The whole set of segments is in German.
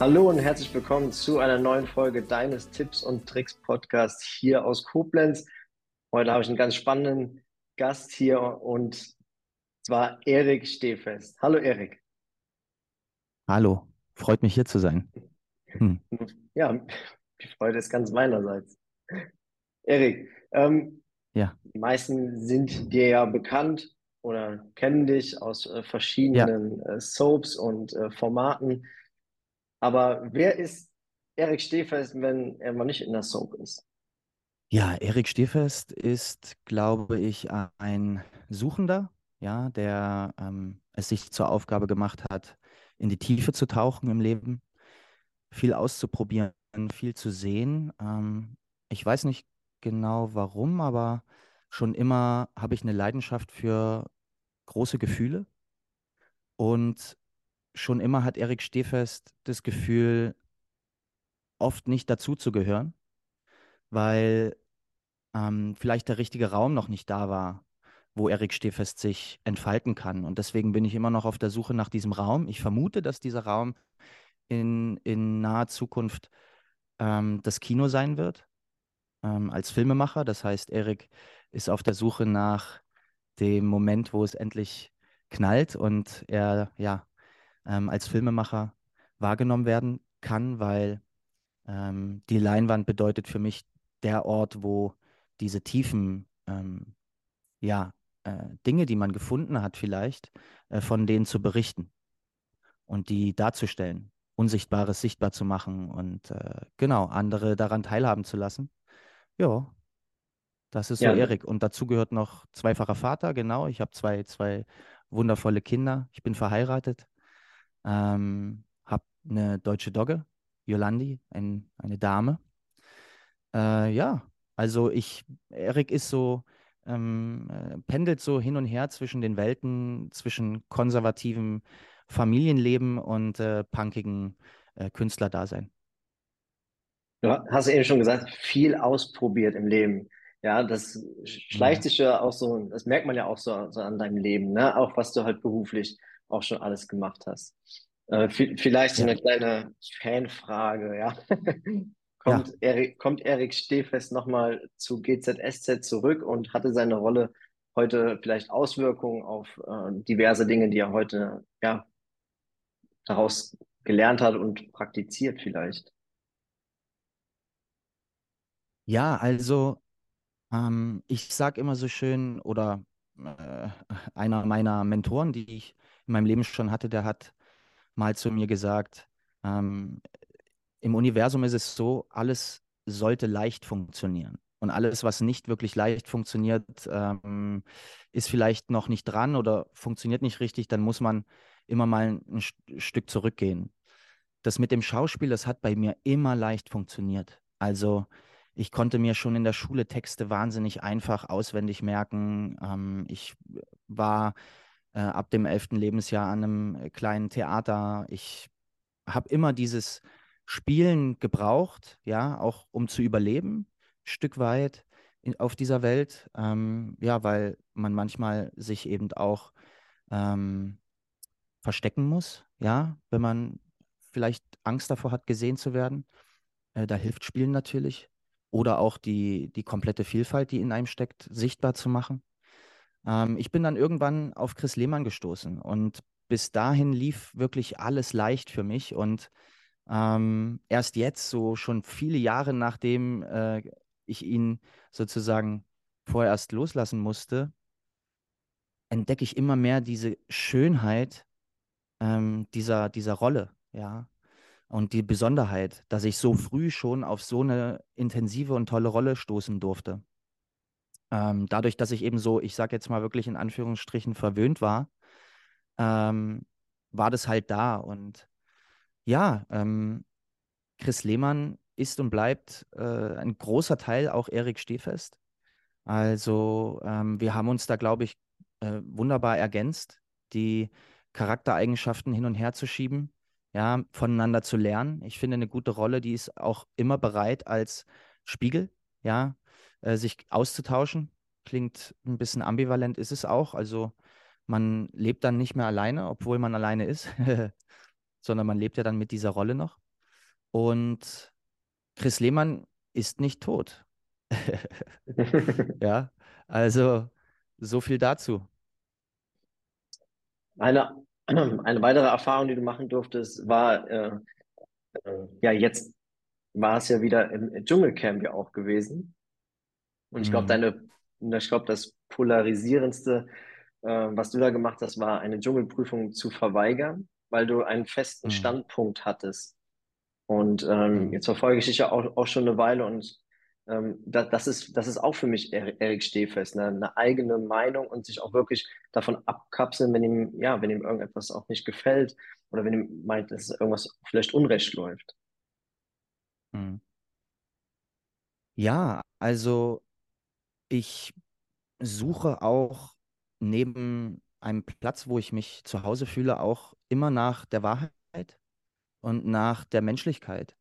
Hallo und herzlich willkommen zu einer neuen Folge deines Tipps und Tricks Podcast hier aus Koblenz. Heute habe ich einen ganz spannenden Gast hier und zwar Erik Stehfest. Hallo Erik. Hallo, freut mich hier zu sein. Hm. Ja, die Freude ist ganz meinerseits. Erik, ähm, ja. die meisten sind dir ja bekannt oder kennen dich aus äh, verschiedenen ja. äh, Soaps und äh, Formaten. Aber wer ist Erik Stehfest, wenn er mal nicht in der Soap ist? Ja, Erik Stehfest ist, glaube ich, ein Suchender, ja, der ähm, es sich zur Aufgabe gemacht hat, in die Tiefe zu tauchen im Leben, viel auszuprobieren, viel zu sehen. Ähm, ich weiß nicht genau warum, aber schon immer habe ich eine Leidenschaft für große Gefühle und schon immer hat Erik Stehfest das Gefühl, oft nicht dazuzugehören, weil ähm, vielleicht der richtige Raum noch nicht da war, wo Erik Stehfest sich entfalten kann. Und deswegen bin ich immer noch auf der Suche nach diesem Raum. Ich vermute, dass dieser Raum in, in naher Zukunft ähm, das Kino sein wird, ähm, als Filmemacher. Das heißt, Erik ist auf der Suche nach dem Moment, wo es endlich knallt und er ja ähm, als Filmemacher wahrgenommen werden kann, weil ähm, die Leinwand bedeutet für mich der Ort, wo diese tiefen ähm, ja, äh, Dinge, die man gefunden hat, vielleicht, äh, von denen zu berichten und die darzustellen, Unsichtbares sichtbar zu machen und äh, genau, andere daran teilhaben zu lassen. Ja, das ist so ja. Erik. Und dazu gehört noch zweifacher Vater, genau. Ich habe zwei, zwei wundervolle Kinder. Ich bin verheiratet. Ähm, habe eine deutsche Dogge, Yolandi, ein, eine Dame. Äh, ja, also ich, Erik ist so, ähm, äh, pendelt so hin und her zwischen den Welten, zwischen konservativem Familienleben und äh, punkigen äh, Künstlerdasein. Du hast eben schon gesagt, viel ausprobiert im Leben. Ja, das schleicht sich ja auch so, das merkt man ja auch so, so an deinem Leben, ne? Auch was du halt beruflich auch schon alles gemacht hast. Äh, vielleicht so eine kleine Fanfrage, ja. kommt, ja. Erik, kommt Erik Stehfest nochmal zu GZSZ zurück und hatte seine Rolle heute vielleicht Auswirkungen auf äh, diverse Dinge, die er heute ja, daraus gelernt hat und praktiziert vielleicht? Ja, also ähm, ich sage immer so schön, oder äh, einer meiner Mentoren, die ich in meinem Leben schon hatte, der hat mal zu mir gesagt, ähm, im Universum ist es so, alles sollte leicht funktionieren. Und alles, was nicht wirklich leicht funktioniert, ähm, ist vielleicht noch nicht dran oder funktioniert nicht richtig, dann muss man immer mal ein Stück zurückgehen. Das mit dem Schauspiel, das hat bei mir immer leicht funktioniert. Also ich konnte mir schon in der Schule Texte wahnsinnig einfach auswendig merken. Ähm, ich war äh, ab dem elften Lebensjahr an einem äh, kleinen Theater. Ich habe immer dieses Spielen gebraucht, ja, auch um zu überleben, Stück weit in, auf dieser Welt. Ähm, ja, weil man manchmal sich eben auch ähm, verstecken muss, ja, wenn man vielleicht Angst davor hat, gesehen zu werden. Äh, da hilft Spielen natürlich oder auch die, die komplette Vielfalt, die in einem steckt, sichtbar zu machen. Ähm, ich bin dann irgendwann auf Chris Lehmann gestoßen und bis dahin lief wirklich alles leicht für mich und ähm, erst jetzt, so schon viele Jahre nachdem äh, ich ihn sozusagen vorerst loslassen musste, entdecke ich immer mehr diese Schönheit ähm, dieser, dieser Rolle, ja. Und die Besonderheit, dass ich so früh schon auf so eine intensive und tolle Rolle stoßen durfte. Ähm, dadurch, dass ich eben so, ich sage jetzt mal wirklich in Anführungsstrichen, verwöhnt war, ähm, war das halt da. Und Ja, ähm, Chris Lehmann ist und bleibt äh, ein großer Teil auch Erik Stehfest. Also ähm, wir haben uns da, glaube ich, äh, wunderbar ergänzt, die Charaktereigenschaften hin und her zu schieben, ja, voneinander zu lernen. Ich finde, eine gute Rolle, die ist auch immer bereit als Spiegel, ja, äh, sich auszutauschen. Klingt ein bisschen ambivalent, ist es auch. Also man lebt dann nicht mehr alleine, obwohl man alleine ist, sondern man lebt ja dann mit dieser Rolle noch. Und Chris Lehmann ist nicht tot. ja, also so viel dazu. Eine, eine weitere Erfahrung, die du machen durftest, war, äh, äh, ja, jetzt war es ja wieder im Dschungelcamp ja auch gewesen. Und ich glaube, mhm. deine, ich glaube, das polarisierendste, äh, was du da gemacht hast, war eine Dschungelprüfung zu verweigern, weil du einen festen mhm. Standpunkt hattest. Und ähm, mhm. jetzt verfolge ich dich ja auch, auch schon eine Weile und ähm, da, das, ist, das ist auch für mich Erik Stehfest, ne? eine eigene Meinung und sich auch wirklich davon abkapseln, wenn ihm, ja, wenn ihm irgendetwas auch nicht gefällt oder wenn ihm meint, dass irgendwas vielleicht unrecht läuft. Mhm. Ja, also ich suche auch neben einem Platz, wo ich mich zu Hause fühle, auch immer nach der Wahrheit und nach der Menschlichkeit.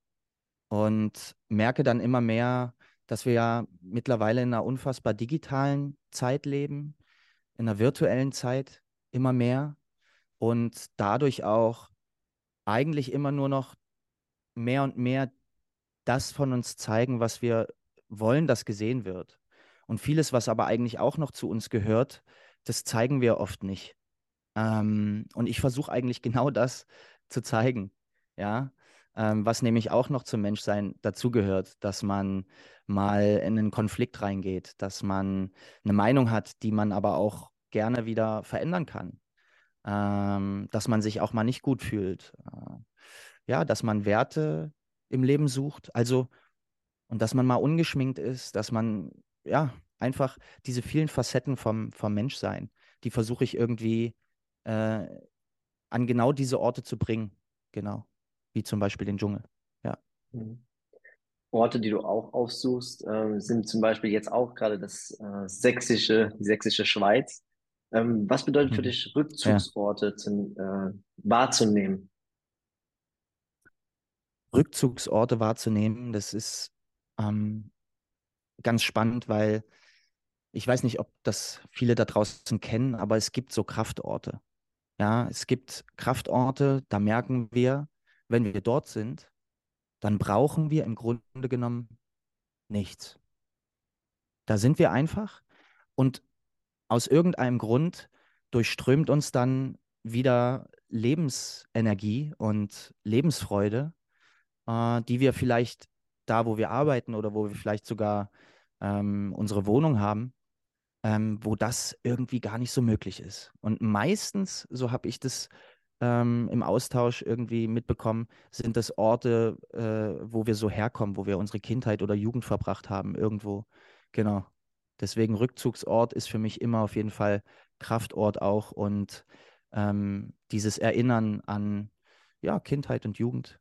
Und merke dann immer mehr, dass wir ja mittlerweile in einer unfassbar digitalen Zeit leben, in einer virtuellen Zeit immer mehr und dadurch auch eigentlich immer nur noch mehr und mehr das von uns zeigen, was wir wollen, dass gesehen wird. Und vieles, was aber eigentlich auch noch zu uns gehört, das zeigen wir oft nicht. Ähm, und ich versuche eigentlich genau das zu zeigen. Ja, ähm, was nämlich auch noch zum Menschsein dazugehört, dass man mal in einen Konflikt reingeht, dass man eine Meinung hat, die man aber auch gerne wieder verändern kann, ähm, dass man sich auch mal nicht gut fühlt, äh, ja, dass man Werte im Leben sucht, also und dass man mal ungeschminkt ist, dass man ja einfach diese vielen Facetten vom, vom Menschsein, die versuche ich irgendwie äh, an genau diese Orte zu bringen, genau wie zum Beispiel den Dschungel. Ja. Mhm. Orte, die du auch aufsuchst, äh, sind zum Beispiel jetzt auch gerade das äh, sächsische, die sächsische Schweiz. Ähm, was bedeutet für mhm. dich Rückzugsorte ja. zu, äh, wahrzunehmen? Rückzugsorte wahrzunehmen, das ist ähm, ganz spannend, weil ich weiß nicht, ob das viele da draußen kennen, aber es gibt so Kraftorte. Ja, es gibt Kraftorte, da merken wir, wenn wir dort sind, dann brauchen wir im Grunde genommen nichts. Da sind wir einfach und aus irgendeinem Grund durchströmt uns dann wieder Lebensenergie und Lebensfreude, äh, die wir vielleicht da, wo wir arbeiten oder wo wir vielleicht sogar ähm, unsere Wohnung haben, ähm, wo das irgendwie gar nicht so möglich ist. Und meistens, so habe ich das ähm, im Austausch irgendwie mitbekommen, sind das Orte, äh, wo wir so herkommen, wo wir unsere Kindheit oder Jugend verbracht haben, irgendwo. Genau. Deswegen Rückzugsort ist für mich immer auf jeden Fall Kraftort auch und ähm, dieses Erinnern an ja, Kindheit und Jugend.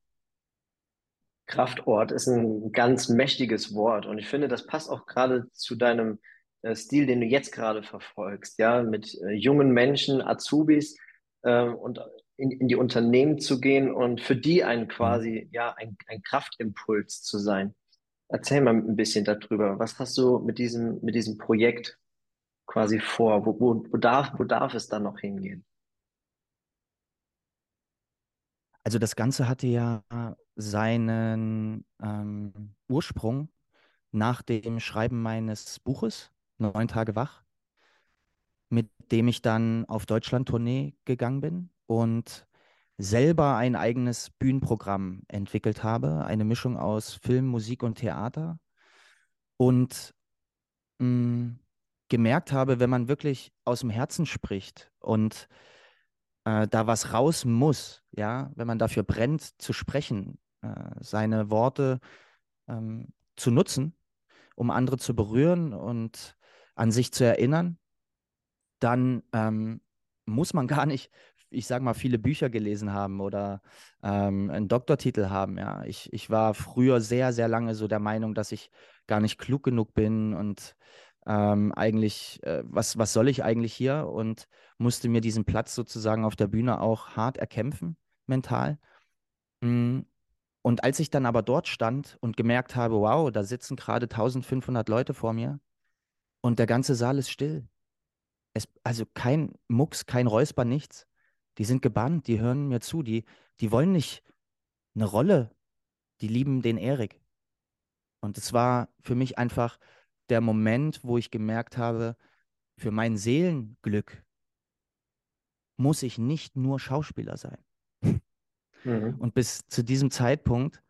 Kraftort ist ein ganz mächtiges Wort und ich finde, das passt auch gerade zu deinem äh, Stil, den du jetzt gerade verfolgst, ja, mit äh, jungen Menschen, Azubis äh, und in, in die Unternehmen zu gehen und für die ein mhm. quasi, ja, ein, ein Kraftimpuls zu sein. Erzähl mal ein bisschen darüber. Was hast du mit diesem, mit diesem Projekt quasi vor? Wo, wo, wo, darf, wo darf es dann noch hingehen? Also das Ganze hatte ja seinen ähm, Ursprung nach dem Schreiben meines Buches, Neun Tage wach, mit dem ich dann auf Deutschland-Tournee gegangen bin und selber ein eigenes Bühnenprogramm entwickelt habe, eine Mischung aus Film, Musik und Theater. Und mh, mm, gemerkt habe, wenn man wirklich aus dem Herzen spricht und äh, da was raus muss, ja, wenn man dafür brennt, zu sprechen, seine Worte ähm, zu nutzen, um andere zu berühren und an sich zu erinnern, dann ähm, muss man gar nicht ich sag mal, viele Bücher gelesen haben oder ähm, einen Doktortitel haben. Ja, ich, ich war früher sehr, sehr lange so der Meinung, dass ich gar nicht klug genug bin und ähm, eigentlich, äh, was, was soll ich eigentlich hier? Und musste mir diesen Platz sozusagen auf der Bühne auch hart erkämpfen, mental. Mm, und als ich dann aber dort stand und gemerkt habe, wow, da sitzen gerade 1500 Leute vor mir und der ganze Saal ist still. Es, also kein Mucks, kein Räusper, nichts. Die sind gebannt, die hören mir zu, die, die wollen nicht eine Rolle, die lieben den Erik. Und es war für mich einfach der Moment, wo ich gemerkt habe, für mein Seelenglück muss ich nicht nur Schauspieler sein. Mhm. Und bis zu diesem Zeitpunkt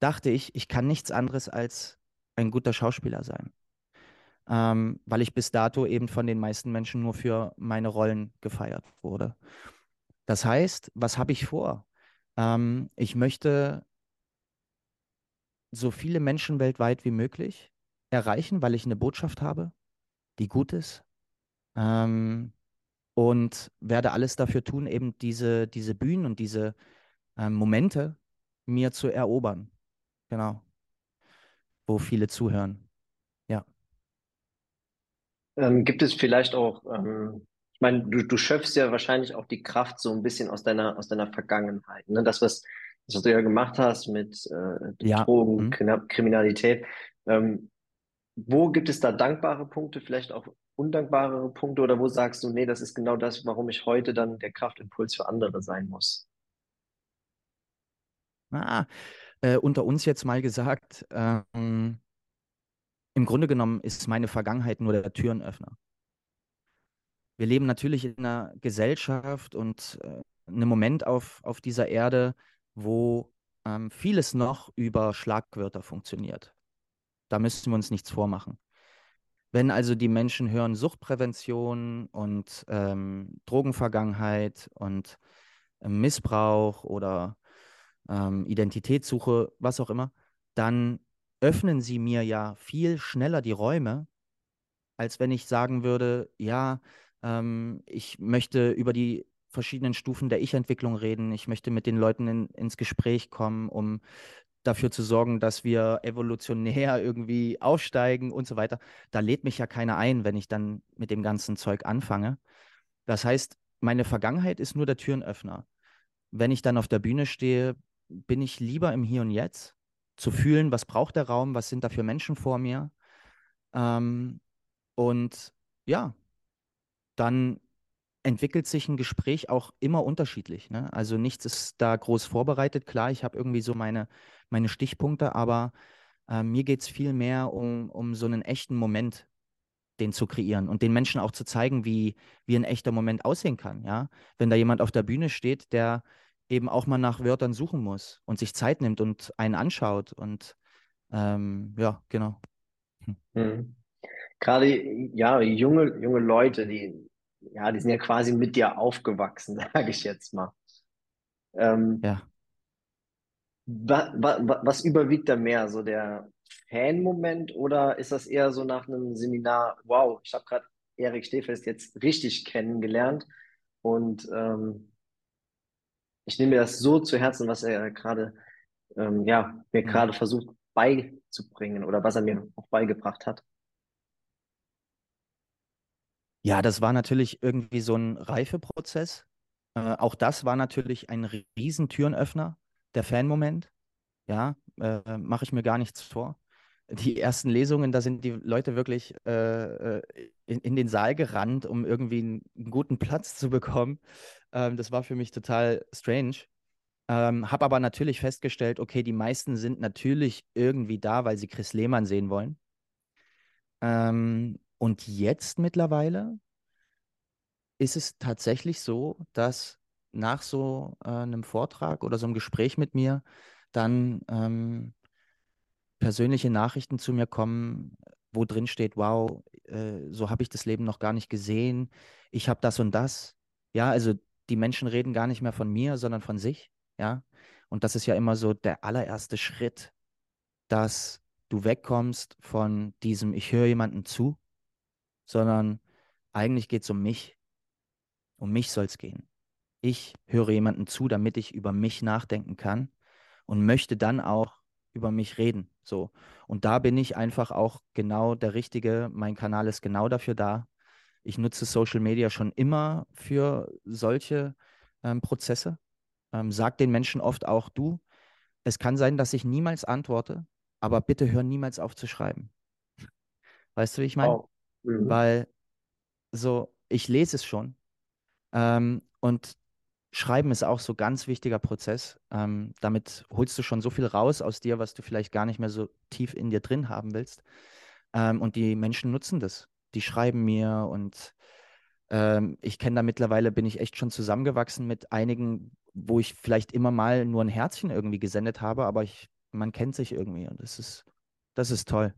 dachte ich, ich kann nichts anderes als ein guter Schauspieler sein. Ähm, weil ich bis dato eben von den meisten Menschen nur für meine Rollen gefeiert wurde. Das heißt, was habe ich vor? Ähm, ich möchte so viele Menschen weltweit wie möglich erreichen, weil ich eine Botschaft habe, die gut ist. Ähm, und werde alles dafür tun, eben diese, diese Bühnen und diese ähm, Momente mir zu erobern. Genau. Wo viele zuhören. Ja. Ähm, gibt es vielleicht auch, ähm, ich meine, du, du schöpfst ja wahrscheinlich auch die Kraft so ein bisschen aus deiner, aus deiner Vergangenheit. Ne? Das, was, das, was du ja gemacht hast mit äh, ja. Drogen, mhm. Kriminalität. Ähm, wo gibt es da dankbare Punkte, vielleicht auch undankbare Punkte oder wo sagst du, nee, das ist genau das, warum ich heute dann der Kraftimpuls für andere sein muss? Ah, äh, unter uns jetzt mal gesagt, ähm, im Grunde genommen ist meine Vergangenheit nur der Türenöffner. Wir leben natürlich in einer Gesellschaft und äh, einem Moment auf, auf dieser Erde, wo ähm, vieles noch über Schlagwörter funktioniert. Da müssen wir uns nichts vormachen. Wenn also die Menschen hören Suchtprävention und ähm, Drogenvergangenheit und äh, Missbrauch oder ähm, Identitätssuche, was auch immer, dann öffnen sie mir ja viel schneller die Räume, als wenn ich sagen würde, ja, ähm, ich möchte über die verschiedenen Stufen der Ich-Entwicklung reden, ich möchte mit den Leuten in, ins Gespräch kommen, um dafür zu sorgen, dass wir evolutionär irgendwie aufsteigen und so weiter. Da lädt mich ja keiner ein, wenn ich dann mit dem ganzen Zeug anfange. Das heißt, meine Vergangenheit ist nur der Türenöffner. Wenn ich dann auf der Bühne stehe, bin ich lieber im Hier und Jetzt, zu fühlen, was braucht der Raum, was sind da für Menschen vor mir. Ähm, und ja, dann entwickelt sich ein Gespräch auch immer unterschiedlich. Ne? Also nichts ist da groß vorbereitet. Klar, ich habe irgendwie so meine, meine Stichpunkte, aber äh, mir geht es viel mehr um, um so einen echten Moment, den zu kreieren und den Menschen auch zu zeigen, wie, wie ein echter Moment aussehen kann. Ja? Wenn da jemand auf der Bühne steht, der eben auch mal nach Wörtern suchen muss und sich Zeit nimmt und einen anschaut. Und ähm, ja, genau. Hm. Mhm. Gerade ja, junge, junge Leute, die, ja, die sind ja quasi mit dir aufgewachsen, sage ich jetzt mal. Ähm, ja. Wa, wa, was überwiegt da mehr? So der Fan-Moment oder ist das eher so nach einem Seminar, wow, ich habe gerade Erik Stehfest jetzt richtig kennengelernt und ähm, ich nehme mir das so zu Herzen, was er gerade, ähm, ja, mir gerade versucht beizubringen oder was er mir auch beigebracht hat. Ja, das war natürlich irgendwie so ein Reifeprozess. Äh, auch das war natürlich ein riesen Türenöffner, der Fanmoment. Ja, äh, mache ich mir gar nichts vor. Die ersten Lesungen, da sind die Leute wirklich äh, äh in, in, den Saal gerannt, um irgendwie einen, einen guten Platz zu bekommen. Ähm, das war für mich total strange. Ähm, habe aber natürlich festgestellt, okay, die meisten sind natürlich irgendwie da, weil sie Chris Lehmann sehen wollen. Ähm, und jetzt mittlerweile ist es tatsächlich so, dass nach so äh, einem Vortrag oder so einem Gespräch mit mir dann ähm, persönliche Nachrichten zu mir kommen, wo drin steht, wow, äh, so habe ich das Leben noch gar nicht gesehen, ich habe das und das. Ja, also die Menschen reden gar nicht mehr von mir, sondern von sich. Ja. Und das ist ja immer so der allererste Schritt, dass du wegkommst von diesem, ich höre jemanden zu, sondern eigentlich geht es um mich. Um mich soll es gehen. ich höre jemanden zu, damit ich über mich nachdenken kann und möchte dann auch über mich reden. So. Und da bin ich einfach auch genau der Richtige. Mein Kanal ist genau dafür da. Ich nutze Social Media schon immer für solche ähm, Prozesse. Ähm, sag den Menschen oft auch, du, es kann sein, dass ich niemals antworte, aber bitte hör niemals auf zu schreiben. Weißt du, wie ich meine? Oh. Mhm. Weil so, ich lese es schon. Ähm, und Schreiben ist auch so ein ganz wichtiger Prozess. Ähm, damit holst du schon so viel raus aus dir, was du vielleicht gar nicht mehr so tief in dir drin haben willst. Ähm, und die Menschen nutzen das. Die schreiben mir und ähm, ich kenne da mittlerweile, bin ich echt schon zusammengewachsen mit einigen, wo ich vielleicht immer mal nur ein Herzchen irgendwie gesendet habe, aber ich, man kennt sich irgendwie und das ist, das ist toll.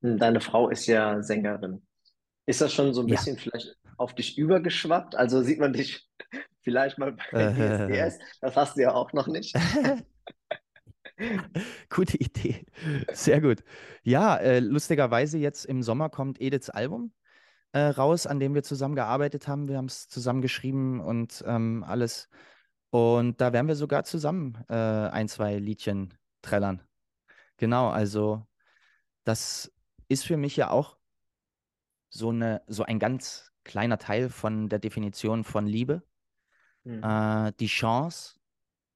Deine Frau ist ja Sängerin. Ist das schon so ein bisschen ja. vielleicht auf dich übergeschwappt? Also sieht man dich vielleicht mal bei DSDS? Das hast du ja auch noch nicht. Gute Idee. Sehr gut. Ja, äh, lustigerweise jetzt im Sommer kommt Ediths Album äh, raus, an dem wir zusammen gearbeitet haben. Wir haben es zusammen geschrieben und ähm, alles. Und da werden wir sogar zusammen äh, ein, zwei Liedchen trällern. Genau, also das ist für mich ja auch so, eine, so ein ganz kleiner Teil von der Definition von Liebe. Mhm. Äh, die Chance,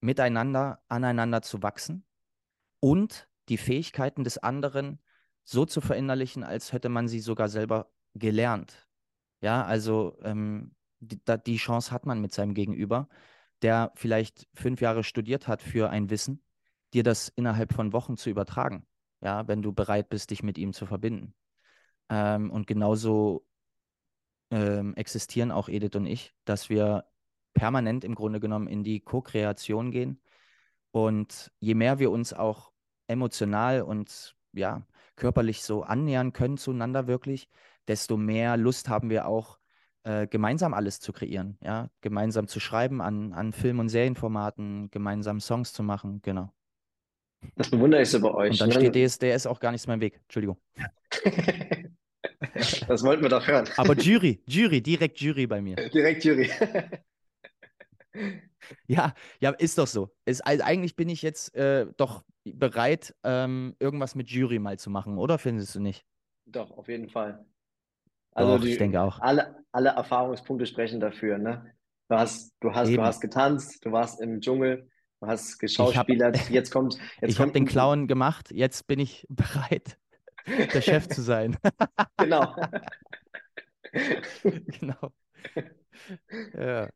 miteinander, aneinander zu wachsen und die Fähigkeiten des anderen so zu verinnerlichen, als hätte man sie sogar selber gelernt. Ja, also ähm, die, die Chance hat man mit seinem Gegenüber, der vielleicht fünf Jahre studiert hat für ein Wissen, dir das innerhalb von Wochen zu übertragen. Ja, wenn du bereit bist, dich mit ihm zu verbinden. Ähm, und genauso ähm, existieren auch Edith und ich, dass wir permanent im Grunde genommen in die Co-Kreation gehen. Und je mehr wir uns auch emotional und ja, körperlich so annähern können zueinander wirklich, desto mehr Lust haben wir auch, äh, gemeinsam alles zu kreieren, ja, gemeinsam zu schreiben an, an Film- und Serienformaten, gemeinsam Songs zu machen, genau. Das bewundere ich so bei euch. Und dann ne? steht DSDS auch gar nichts mehr im Weg. Entschuldigung. Das wollten wir doch hören. Aber Jury, Jury, direkt Jury bei mir. Direkt Jury. Ja, ja, ist doch so. Ist, also eigentlich bin ich jetzt äh, doch bereit, ähm, irgendwas mit Jury mal zu machen, oder findest du nicht? Doch, auf jeden Fall. Also doch, die, ich denke auch. Alle, alle Erfahrungspunkte sprechen dafür, ne? Du hast, du hast, du hast getanzt, du warst im Dschungel, du hast geschauspielert, jetzt kommt. Jetzt ich habe den Clown gemacht, jetzt bin ich bereit, der Chef zu sein. genau. genau. Ja.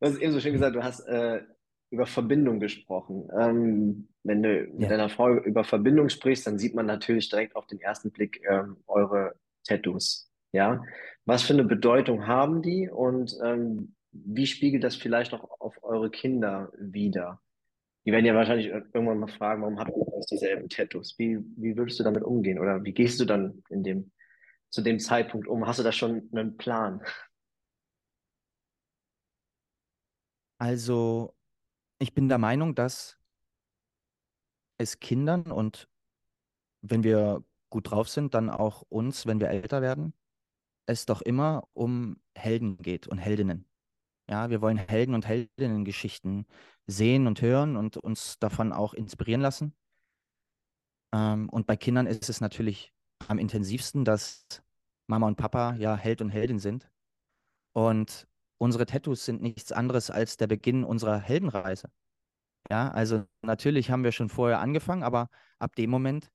Du hast eben so schön gesagt, du hast äh, über Verbindung gesprochen. Ähm, wenn du mit ja. deiner Frau über Verbindung sprichst, dann sieht man natürlich direkt auf den ersten Blick ähm, eure Tattoos. Ja, was für eine Bedeutung haben die und ähm, wie spiegelt das vielleicht auch auf eure Kinder wider? Die werden ja wahrscheinlich irgendwann mal fragen, warum habt ihr dieselben Tattoos? Wie, wie würdest du damit umgehen? Oder wie gehst du dann in dem, zu dem Zeitpunkt um? Hast du da schon einen Plan? Also, ich bin der Meinung, dass es Kindern und wenn wir gut drauf sind, dann auch uns, wenn wir älter werden, es doch immer um Helden geht und Heldinnen. Ja, wir wollen Helden- und Heldinnen-Geschichten sehen und hören und uns davon auch inspirieren lassen. Ähm, und bei Kindern ist es natürlich am intensivsten, dass Mama und Papa ja Held und Heldin sind. Und unsere Tattoos sind nichts anderes als der Beginn unserer Heldenreise. Ja, also natürlich haben wir schon vorher angefangen, aber ab dem Moment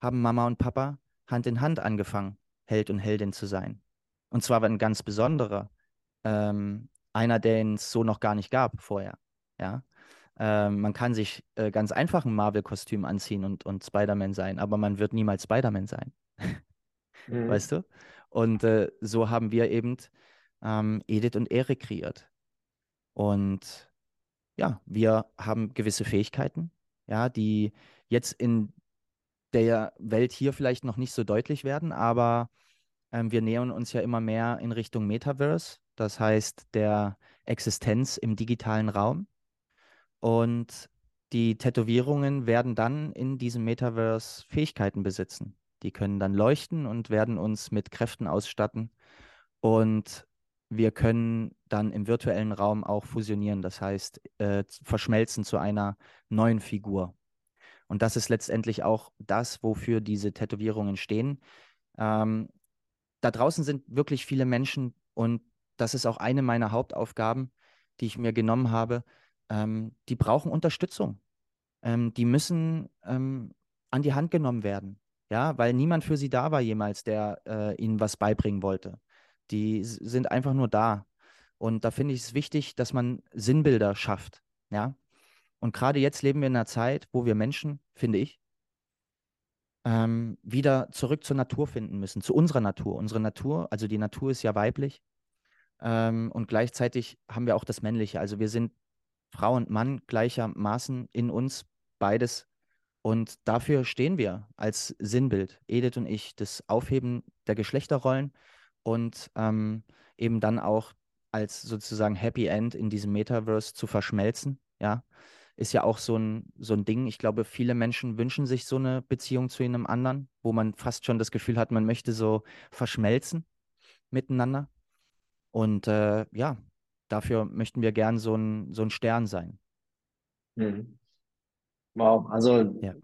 haben Mama und Papa Hand in Hand angefangen, Held und Heldin zu sein. Und zwar ein ganz besonderer, ähm, einer, den es so noch gar nicht gab vorher. Ja, ähm, man kann sich äh, ganz einfach ein Marvel-Kostüm anziehen und, und Spider-Man sein, aber man wird niemals Spider-Man sein. mhm. Weißt du? Und äh, so haben wir eben ähm, Edith und Erik kreiert. Und ja, wir haben gewisse Fähigkeiten, ja, die jetzt in der Welt hier vielleicht noch nicht so deutlich werden, aber ähm, wir nähern uns ja immer mehr in Richtung Metaverse, das heißt der Existenz im digitalen Raum. Und die Tätowierungen werden dann in diesem Metaverse Fähigkeiten besitzen. Die können dann leuchten und werden uns mit Kräften ausstatten. Und wir können dann im virtuellen Raum auch fusionieren, das heißt äh, verschmelzen zu einer neuen Figur. Und das ist letztendlich auch das, wofür diese Tätowierungen stehen. Ähm, da draußen sind wirklich viele Menschen und das ist auch eine meiner Hauptaufgaben, die ich mir genommen habe. Ähm, die brauchen Unterstützung. Ähm, die müssen ähm, an die Hand genommen werden. Ja, weil niemand für sie da war jemals, der äh, ihnen was beibringen wollte. Die sind einfach nur da. Und da finde ich es wichtig, dass man Sinnbilder schafft. Ja. Und gerade jetzt leben wir in einer Zeit, wo wir Menschen, finde ich, ähm, wieder zurück zur Natur finden müssen, zu unserer Natur. Unsere Natur, also die Natur ist ja weiblich. Ähm, und gleichzeitig haben wir auch das Männliche. Also wir sind Frau und Mann gleichermaßen in uns, beides. Und dafür stehen wir als Sinnbild, Edith und ich, das Aufheben der Geschlechterrollen und ähm, eben dann auch als sozusagen Happy End in diesem Metaverse zu verschmelzen, ja, ist ja auch so ein, so ein Ding. Ich glaube, viele Menschen wünschen sich so eine Beziehung zu einem anderen, wo man fast schon das Gefühl hat, man möchte so verschmelzen miteinander. Und äh, ja, dafür möchten wir gern so ein, so ein Stern sein. Mhm. Wow, also ja.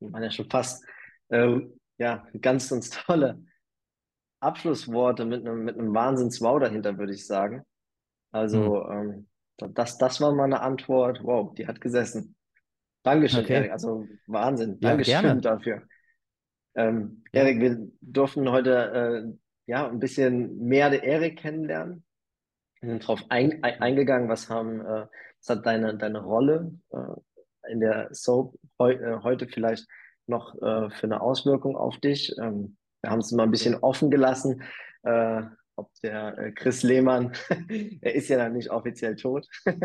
man ja schon fast äh, ja, ganz, ganz tolle Abschlussworte mit einem, mit einem Wahnsinns-Wow dahinter, würde ich sagen. Also, mhm. ähm, das, das war meine Antwort. Wow, die hat gesessen. Dankeschön, okay. Erik. Also Wahnsinn. Ja, Dankeschön gerne. dafür. Ähm, ja. Erik, wir durften heute äh, ja ein bisschen mehr der Erik kennenlernen. Wir sind darauf ein, ein, eingegangen, was haben, äh, was hat deine, deine Rolle äh, in der Soap heu, äh, heute vielleicht noch äh, für eine Auswirkung auf dich? Ähm, wir haben es mal ein bisschen offen gelassen, äh, ob der äh, Chris Lehmann, er ist ja dann nicht offiziell tot.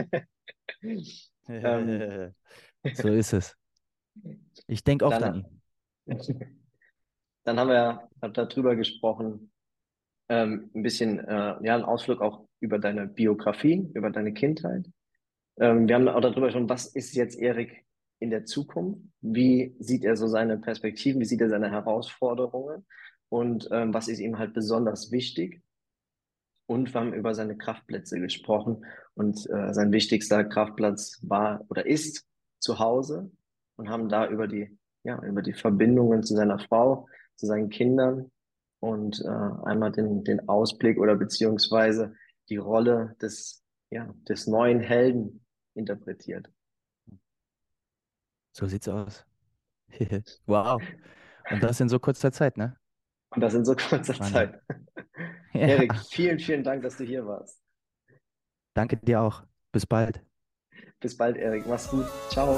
ähm, so ist es. Ich denke oft dann, an ihn. Dann haben wir darüber gesprochen, ähm, ein bisschen, äh, ja, einen Ausflug auch über deine Biografie, über deine Kindheit. Ähm, wir haben auch darüber gesprochen, was ist jetzt Erik in der Zukunft? Wie sieht er so seine Perspektiven? Wie sieht er seine Herausforderungen? Und ähm, was ist ihm halt besonders wichtig? Und wir haben über seine Kraftplätze gesprochen. Und äh, sein wichtigster Kraftplatz war oder ist zu Hause und haben da über die, ja, über die Verbindungen zu seiner Frau, zu seinen Kindern und äh, einmal den, den Ausblick oder beziehungsweise die Rolle des, ja, des neuen Helden interpretiert. So sieht's aus. wow. Und das in so kurzer Zeit, ne? Und das in so kurzer Mann. Zeit. Ja. Erik, vielen, vielen Dank, dass du hier warst. Danke dir auch. Bis bald. Bis bald, Erik. Mach's gut. Ciao.